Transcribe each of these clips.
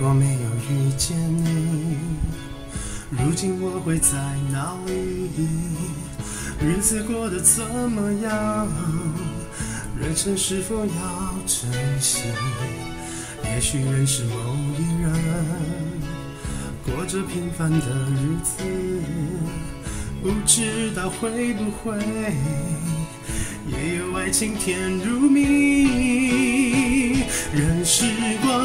如果没有遇见你，如今我会在哪里？日子过得怎么样？人生是否要珍惜？也许认识某一人，过着平凡的日子，不知道会不会也有爱情甜如蜜。任时光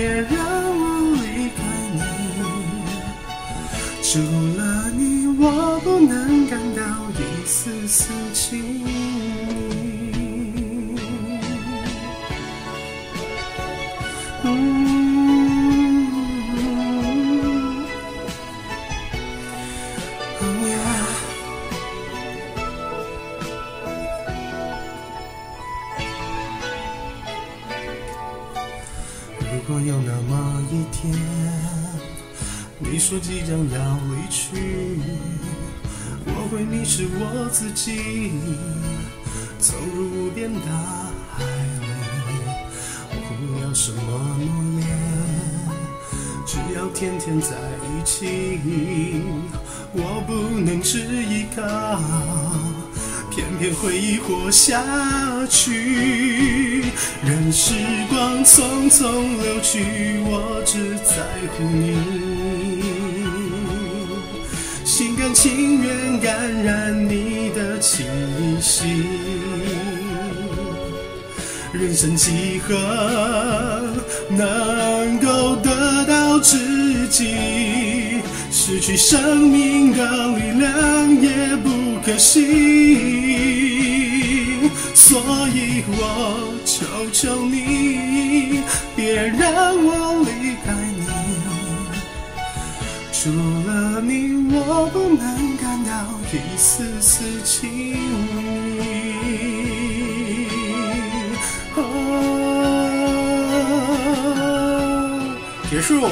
别让我离开你。除了你，我不能感到一丝丝情意。如果有那么一天，你说即将要离去，我会迷失我自己，走入无边大海里。我不要什么诺言，只要天天在一起。我不能只依靠，偏偏回忆活下去。任时光匆匆流去，我只在乎你，心甘情愿感染你的气息。人生几何能够得到知己？失去生命的力量也不可惜。所以我求求你，别让我离开你。除了你，我不能感到一丝丝情意。哦，结束。